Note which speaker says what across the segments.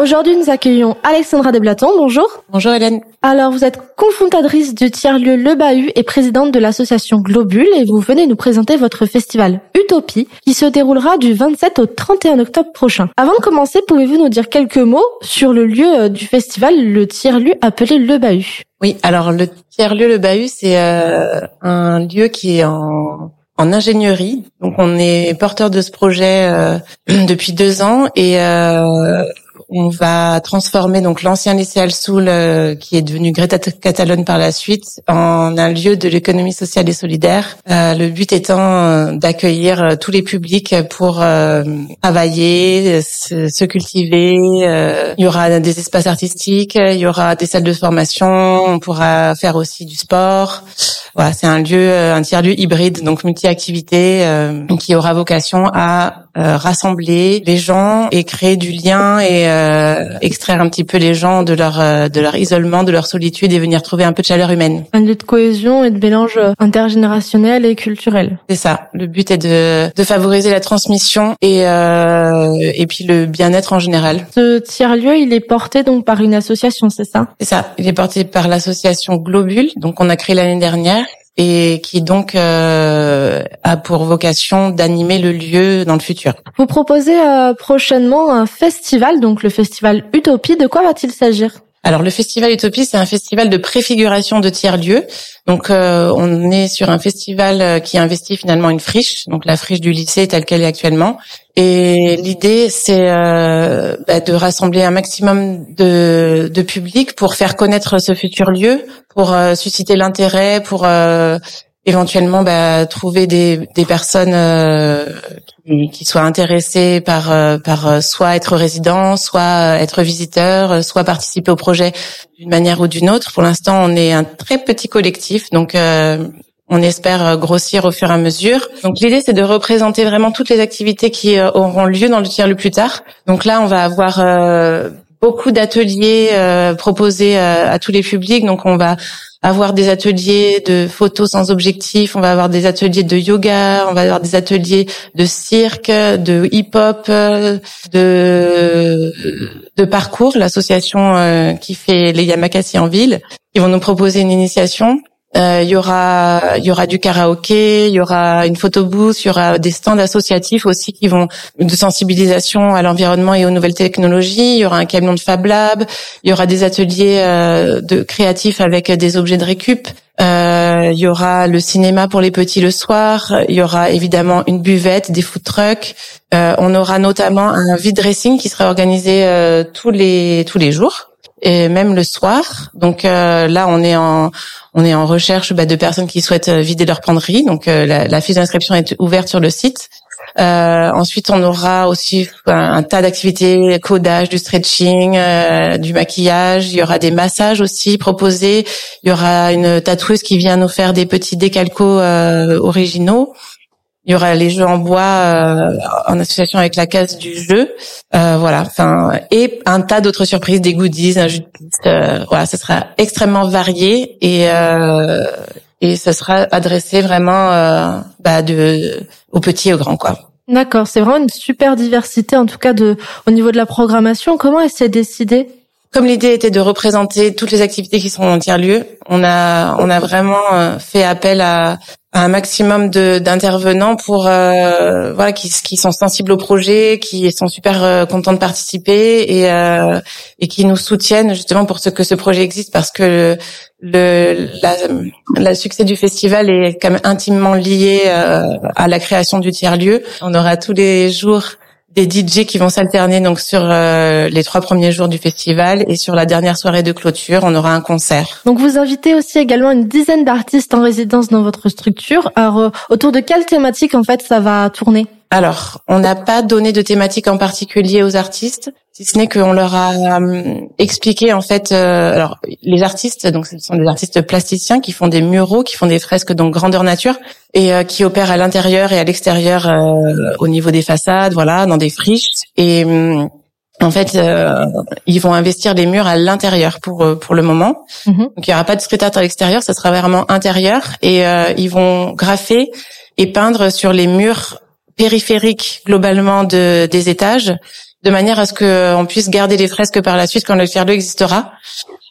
Speaker 1: Aujourd'hui, nous accueillons Alexandra Deblaton. Bonjour.
Speaker 2: Bonjour Hélène.
Speaker 1: Alors, vous êtes cofondatrice du tiers-lieu Le Bahut et présidente de l'association Globule et vous venez nous présenter votre festival Utopie qui se déroulera du 27 au 31 octobre prochain. Avant de commencer, pouvez-vous nous dire quelques mots sur le lieu euh, du festival, le tiers-lieu appelé Le Bahut?
Speaker 2: Oui, alors le tiers-lieu Le Bahut, c'est euh, un lieu qui est en en ingénierie. Donc on est porteur de ce projet euh, depuis deux ans et euh, on va transformer donc l'ancien lycée Alsoul, euh, qui est devenu Greta Catalogne par la suite, en un lieu de l'économie sociale et solidaire. Euh, le but étant euh, d'accueillir tous les publics pour travailler, se, se cultiver. il y aura des espaces artistiques, il y aura des salles de formation, on pourra faire aussi du sport. Voilà, c'est un lieu, un tiers-lieu hybride, donc multi-activité, qui aura vocation à rassembler les gens et créer du lien et euh, extraire un petit peu les gens de leur euh, de leur isolement, de leur solitude et venir trouver un peu de chaleur humaine.
Speaker 1: Un lieu de cohésion et de mélange intergénérationnel et culturel.
Speaker 2: C'est ça. Le but est de, de favoriser la transmission et euh, et puis le bien-être en général.
Speaker 1: Ce tiers lieu, il est porté donc par une association, c'est ça?
Speaker 2: C'est ça. Il est porté par l'association Globule, donc on a créé l'année dernière et qui donc euh, a pour vocation d'animer le lieu dans le futur.
Speaker 1: Vous proposez euh, prochainement un festival, donc le festival Utopie. De quoi va-t-il s'agir?
Speaker 2: Alors le festival Utopie, c'est un festival de préfiguration de tiers-lieux. Donc euh, on est sur un festival euh, qui investit finalement une friche, donc la friche du lycée telle qu'elle est actuellement. Et l'idée, c'est euh, bah, de rassembler un maximum de, de public pour faire connaître ce futur lieu, pour susciter l'intérêt, pour éventuellement bah, trouver des, des personnes euh, qui, soient intéressées par euh, par euh, soit être résident, soit être visiteur, soit participer au projet d'une manière ou d'une autre. Pour l'instant, on est un très petit collectif, donc on espère grossir au fur et à mesure. Donc l'idée c'est de représenter vraiment toutes les activités qui auront lieu dans le tiers le plus tard. Donc là, on va avoir beaucoup d'ateliers proposés à tous les publics. Donc on va avoir des ateliers de photos sans objectif, on va avoir des ateliers de yoga, on va avoir des ateliers de cirque, de hip-hop, de de parcours, l'association euh, qui fait les Yamakasi en ville. Ils vont nous proposer une initiation euh, il y aura y aura du karaoké, il y aura une photo booth, il y aura des stands associatifs aussi qui vont de sensibilisation à l'environnement et aux nouvelles technologies. Il y aura un camion de Fab Lab, il y aura des ateliers euh, de créatifs avec des objets de récup. Euh, il y aura le cinéma pour les petits le soir. Il y aura évidemment une buvette, des food trucks. on aura notamment un vide dressing qui sera organisé tous les tous les jours et même le soir. Donc euh, là, on est en on est en recherche bah, de personnes qui souhaitent euh, vider leur penderie. Donc euh, la, la, fiche d'inscription est ouverte sur le site. ensuite, on aura aussi un, tas d'activités, codage, du stretching, du maquillage. Il y aura des massages aussi proposés. Il y aura une tatoueuse qui vient nous faire des petits décalcos originaux. Il y aura les jeux en bois euh, en association avec la case du jeu, euh, voilà. Enfin, et un tas d'autres surprises, des goodies, un jeu de piste. Euh, voilà, ce sera extrêmement varié et et ce sera adressé vraiment bah, de aux petits et aux grands, quoi.
Speaker 1: D'accord, c'est vraiment une super diversité en tout cas de au niveau de la programmation. Comment elle s'est décidée?
Speaker 2: Comme l'idée était de représenter toutes les activités qui sont en tiers lieu, on a on a vraiment fait appel à un maximum d'intervenants pour euh, voilà qui, qui sont sensibles au projet, qui sont super euh, contents de participer et euh, et qui nous soutiennent justement pour ce que ce projet existe parce que le la, la succès du festival est quand même intimement lié à la création du tiers lieu. On aura tous les jours des DJ qui vont s'alterner donc sur euh, les trois premiers jours du festival et sur la dernière soirée de clôture, on aura un concert.
Speaker 1: Donc vous invitez aussi également une dizaine d'artistes en résidence dans votre structure. Alors euh, autour de quelle thématique en fait ça va tourner?
Speaker 2: Alors, on n'a pas donné de thématique en particulier aux artistes, si ce n'est qu'on leur a euh, expliqué en fait. Euh, alors, les artistes, donc ce sont des artistes plasticiens qui font des muraux, qui font des fresques donc grandeur nature et euh, qui opèrent à l'intérieur et à l'extérieur au niveau des façades, voilà, dans des friches. Et En fait, euh, ils vont investir les murs à l'intérieur pour euh, pour le moment.
Speaker 1: Mhm.
Speaker 2: Donc il y aura pas de street art à l'extérieur, ça sera vraiment intérieur et euh, ils vont graffer et peindre sur les murs périphériques globalement de des étages de manière à ce que on puisse garder les fresques par la suite quand le tiers-lieu existera.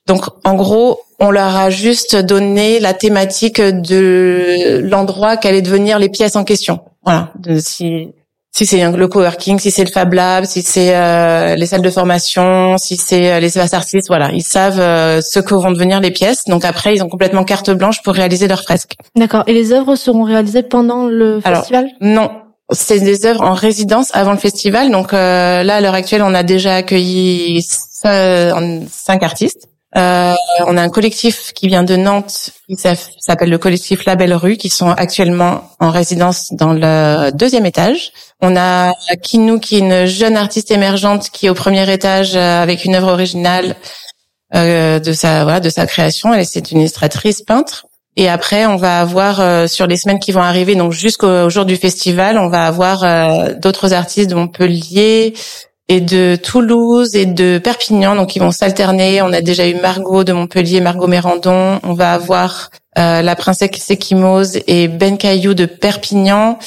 Speaker 2: Donc en gros, on leur a juste donné la thématique de l'endroit qu'allaient devenir les pièces en question. Voilà, de, si si c'est le coworking, si c'est le Fab Lab, si c'est euh, les salles de formation, si c'est euh, les espaces artistes, voilà, ils savent euh, ce que vont devenir les pièces. Donc après, ils ont complètement carte blanche pour réaliser leurs fresques.
Speaker 1: D'accord. Et les œuvres seront réalisées pendant le
Speaker 2: Alors,
Speaker 1: festival?
Speaker 2: Non, c'est des œuvres en résidence avant le festival. Donc euh, là, à l'heure actuelle, on a déjà accueilli cin- cinq artistes. Euh, on a un collectif qui vient de Nantes, qui s'appelle le collectif La Belle Rue, qui sont actuellement en résidence dans le deuxième étage. On a Kinou, qui est une jeune artiste émergente, qui est au premier étage euh, avec une œuvre originale euh, de sa voilà de sa création. Elle c'est une illustratrice peintre. Et après, on va avoir euh, sur les semaines qui vont arriver, donc jusqu'au jour du festival, on va avoir euh, d'autres artistes de Montpellier et de Toulouse et de Perpignan, donc ils vont s'alterner. On a déjà eu Margot de Montpellier, Margot Mérandon. On va avoir euh, la princesse Sekimose et Ben Caillou de Perpignan.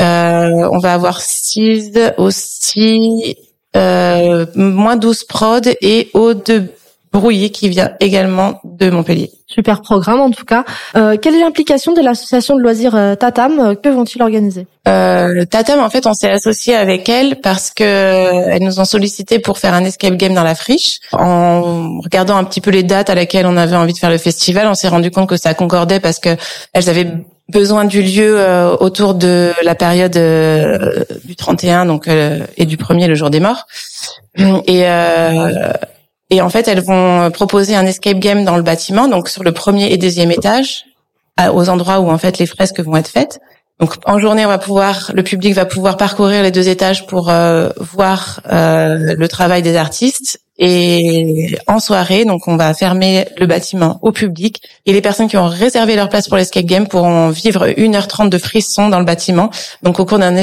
Speaker 2: Euh, on va avoir Cise aussi, euh, moins 12 prod et Eau de Brouillé qui vient également de Montpellier.
Speaker 1: Super programme en tout cas. Euh, quelle est l'implication de l'association de loisirs euh, Tatam Euh, Que vont-ils organiser?
Speaker 2: Euh, Tatam, en fait, on s'est associé avec elle parce que elles nous ont sollicité pour faire un escape game dans la friche. En regardant un petit peu les dates à laquelle on avait envie de faire le festival, on s'est rendu compte que ça concordait parce que elles avaient besoin du lieu euh, autour de la période euh, du 31 donc euh, et du premier le jour des morts. Et euh, et en fait, elles vont proposer un escape game dans le bâtiment, donc sur le premier et deuxième étage, aux endroits où en fait les fresques vont être faites. Donc en journée, on le public va pouvoir parcourir les deux étages pour euh, voir euh, le travail des artistes. Et en soirée, donc on va fermer le bâtiment au public et les personnes qui ont réservé leur place pour l'escape game pourront vivre 1h30 de frissons dans le bâtiment. Donc au cours d'un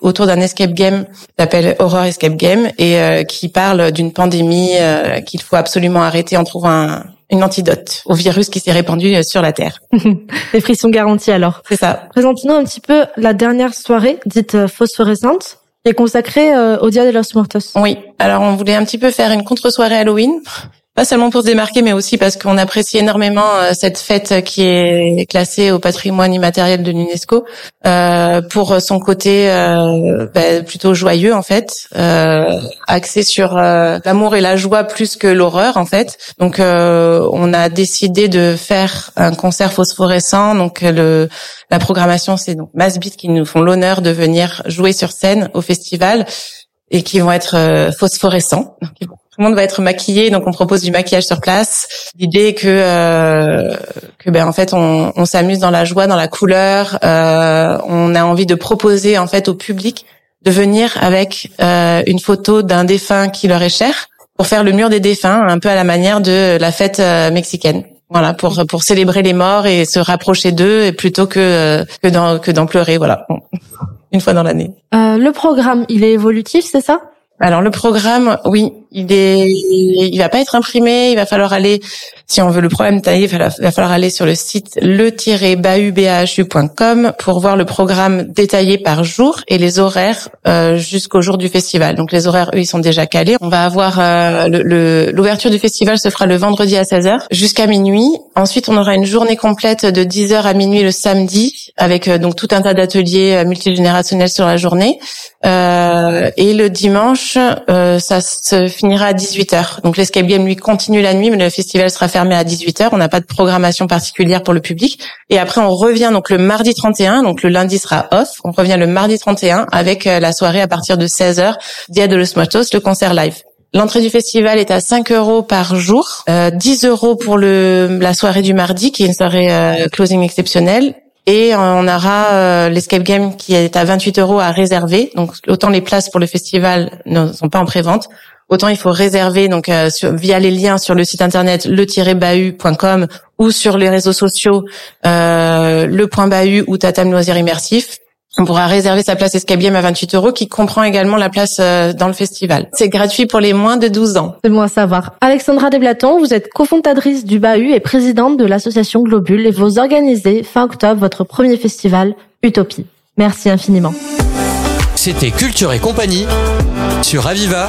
Speaker 2: autour d'un escape game s'appelle Horror Escape Game et euh, qui parle d'une pandémie euh, qu'il faut absolument arrêter en trouvant un- une antidote au virus qui s'est répandu euh, sur la Terre.
Speaker 1: Les frissons garantis alors.
Speaker 2: C'est ça.
Speaker 1: Présente-nous un petit peu la dernière soirée, dite phosphorescente, qui est consacrée euh, au Dia de los Muertos.
Speaker 2: Oui. Alors, on voulait un petit peu faire une contre-soirée Halloween. Pas seulement pour se démarquer, mais aussi parce qu'on apprécie énormément euh, cette fête qui est classée au patrimoine immatériel de l'UNESCO euh, pour son côté euh, bah, plutôt joyeux en fait, euh, axé sur euh, l'amour et la joie plus que l'horreur en fait. Donc, euh, on a décidé de faire un concert phosphorescent. Donc, le la programmation, c'est donc Mass Beat qui nous font l'honneur de venir jouer sur scène au festival et qui vont être phosphorescents. Tout le monde va être maquillé, donc on propose du maquillage sur place. L'idée est que euh, que ben en fait on, on s'amuse dans la joie, dans la couleur. Euh, on a envie de proposer en fait au public de venir avec euh, une photo d'un défunt qui leur est cher pour faire le mur des défunts, un peu à la manière de la fête euh, mexicaine. Voilà, pour pour célébrer les morts et se rapprocher d'eux, et plutôt que euh, que d'en que d'en pleurer. Voilà, une fois dans l'année.
Speaker 1: Euh, le programme, il est évolutif, c'est ça?
Speaker 2: Alors le programme, oui, il est, il va pas être imprimé. Il va falloir aller, si on veut le programme taillé, il va falloir aller sur le site le-bahu.com pour voir le programme détaillé par jour et les horaires euh, jusqu'au jour du festival. Donc les horaires, eux, ils sont déjà calés. On va avoir euh, le- le- l'ouverture du festival se fera le vendredi à 16h jusqu'à minuit. Ensuite, on aura une journée complète de 10h à minuit le samedi avec euh, donc tout un tas d'ateliers euh, multigénérationnels sur la journée. Euh, et le dimanche, euh, ça se finira à 18h. Donc l'escape game lui continue la nuit, mais le festival sera fermé à 18h. On n'a pas de programmation particulière pour le public. Et après, on revient donc le mardi 31. Donc le lundi sera off. On revient le mardi 31 avec euh, la soirée à partir de 16h, Dia de los le concert live. L'entrée du festival est à 5 euros par jour, euh, 10 euros pour le, la soirée du mardi, qui est une soirée euh, closing exceptionnelle, et on aura euh, l'escape game qui est à 28 euros à réserver. Donc autant les places pour le festival ne sont pas en prévente, autant il faut réserver donc euh, sur- via les liens sur le site internet le-bahu.com ou sur les réseaux sociaux euh, le point bahut ou Tatam Loisirs Immersif on pourra réserver sa place escabième à 28 euros, qui comprend également la place euh, dans le festival. C'est gratuit pour les moins de 12 ans.
Speaker 1: C'est bon à savoir. Alexandra Desblatons, vous êtes cofondatrice du Bahut et présidente de l'association Globule et vous organisez fin octobre votre premier festival Utopie. Merci infiniment.
Speaker 3: C'était Culture et compagnie sur Aviva.